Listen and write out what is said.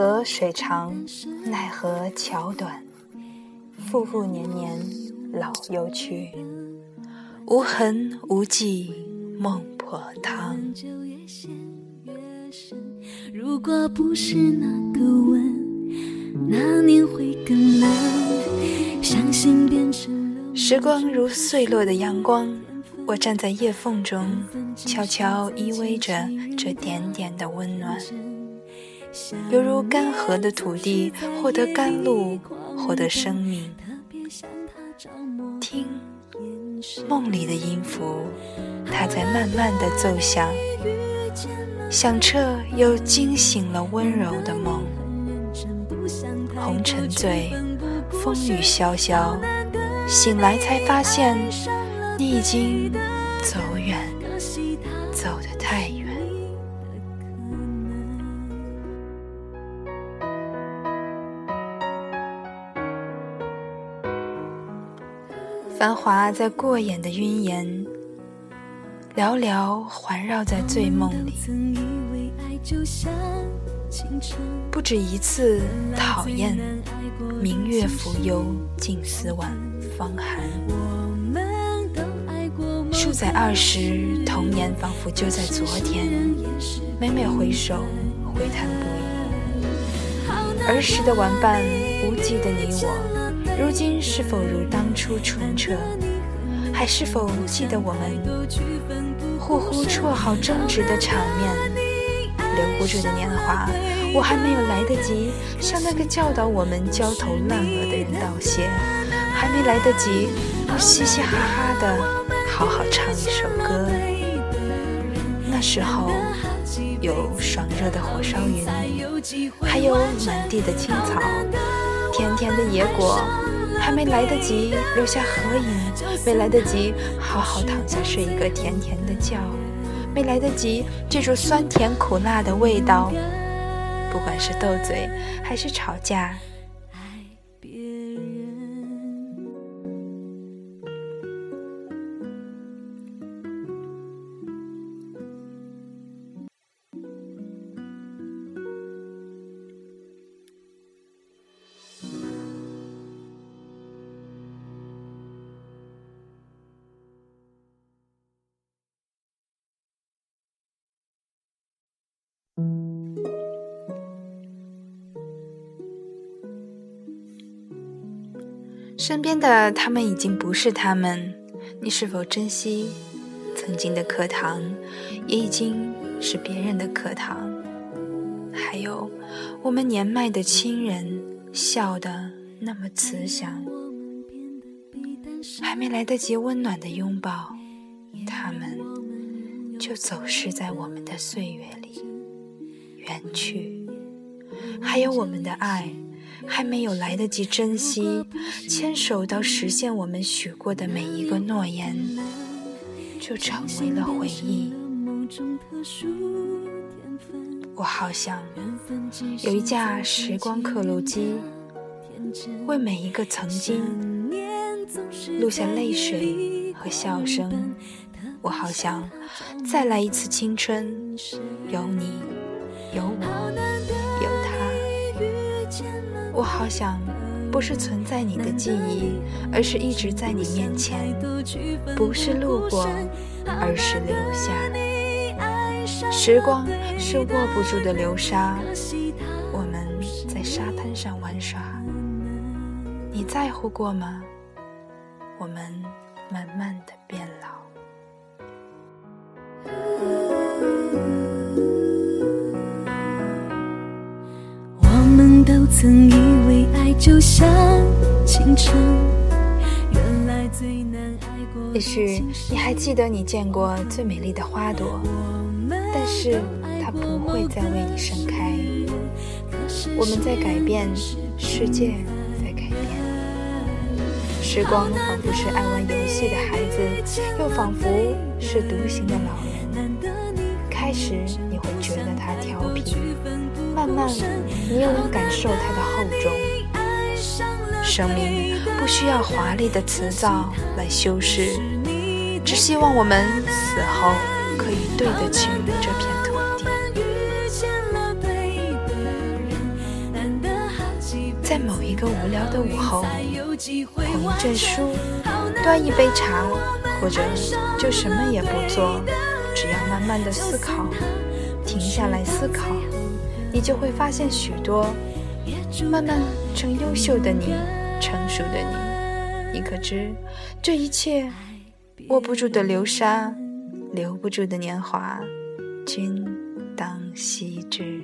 何水长，奈何桥短，复复年年老又去，无痕无迹梦破汤。如果不是那个吻，那年会更冷。相信变成。时光如碎落的阳光，我站在叶缝中，悄悄依偎着这点点的温暖。犹如干涸的土地获得甘露，获得生命。听，梦里的音符，它在慢慢的奏响，响彻又惊醒了温柔的梦。红尘醉，风雨潇潇，醒来才发现，你已经走远，繁华在过眼的云烟，寥寥环绕在醉梦里。不止一次讨厌，明月浮幽，静思晚芳寒。数载二十，童年仿佛就在昨天。每每回首，回叹不已。儿时的玩伴，无忌的你我。如今是否如当初纯澈？还是否记得我们互呼绰号争执的场面？留不住的年华，我还没有来得及向那个教导我们焦头烂额的人道谢，还没来得及嘻嘻哈哈的好好唱一首歌。那时候有爽热的火烧云，还有满地的青草，甜甜的野果。还没来得及留下合影，没来得及好好躺下睡一个甜甜的觉，没来得及记住酸甜苦辣的味道，不管是斗嘴还是吵架。身边的他们已经不是他们，你是否珍惜曾经的课堂？也已经是别人的课堂。还有我们年迈的亲人，笑得那么慈祥，还没来得及温暖的拥抱，他们就走失在我们的岁月里，远去。还有我们的爱。还没有来得及珍惜，牵手到实现我们许过的每一个诺言，就成为了回忆。我好想有一架时光刻录机，为每一个曾经录下泪水和笑声。我好想再来一次青春，有你，有我。我好想，不是存在你的记忆，而是一直在你面前；不是路过，而是留下。时光是握不住的流沙，我们在沙滩上玩耍。你在乎过吗？我们慢慢的变老。曾以为爱就像青春，原来最难爱过。也许你还记得你见过最美丽的花朵，但是它不会再为你盛开。我们在改变，世界在改变。时光仿佛是爱玩游戏的孩子，又仿佛是独行的老人。开始你会觉得他调皮，慢慢你又能感受它的厚重。生命不需要华丽的辞藻来修饰，只希望我们死后可以对得起这片土地。在某一个无聊的午后，捧一阵书，端一杯茶，或者就什么也不做，只要慢慢的思考，停下来思考，你就会发现许多，慢慢成优秀的你，成熟的你。你可知，这一切握不住的流沙，留不住的年华，君当惜之。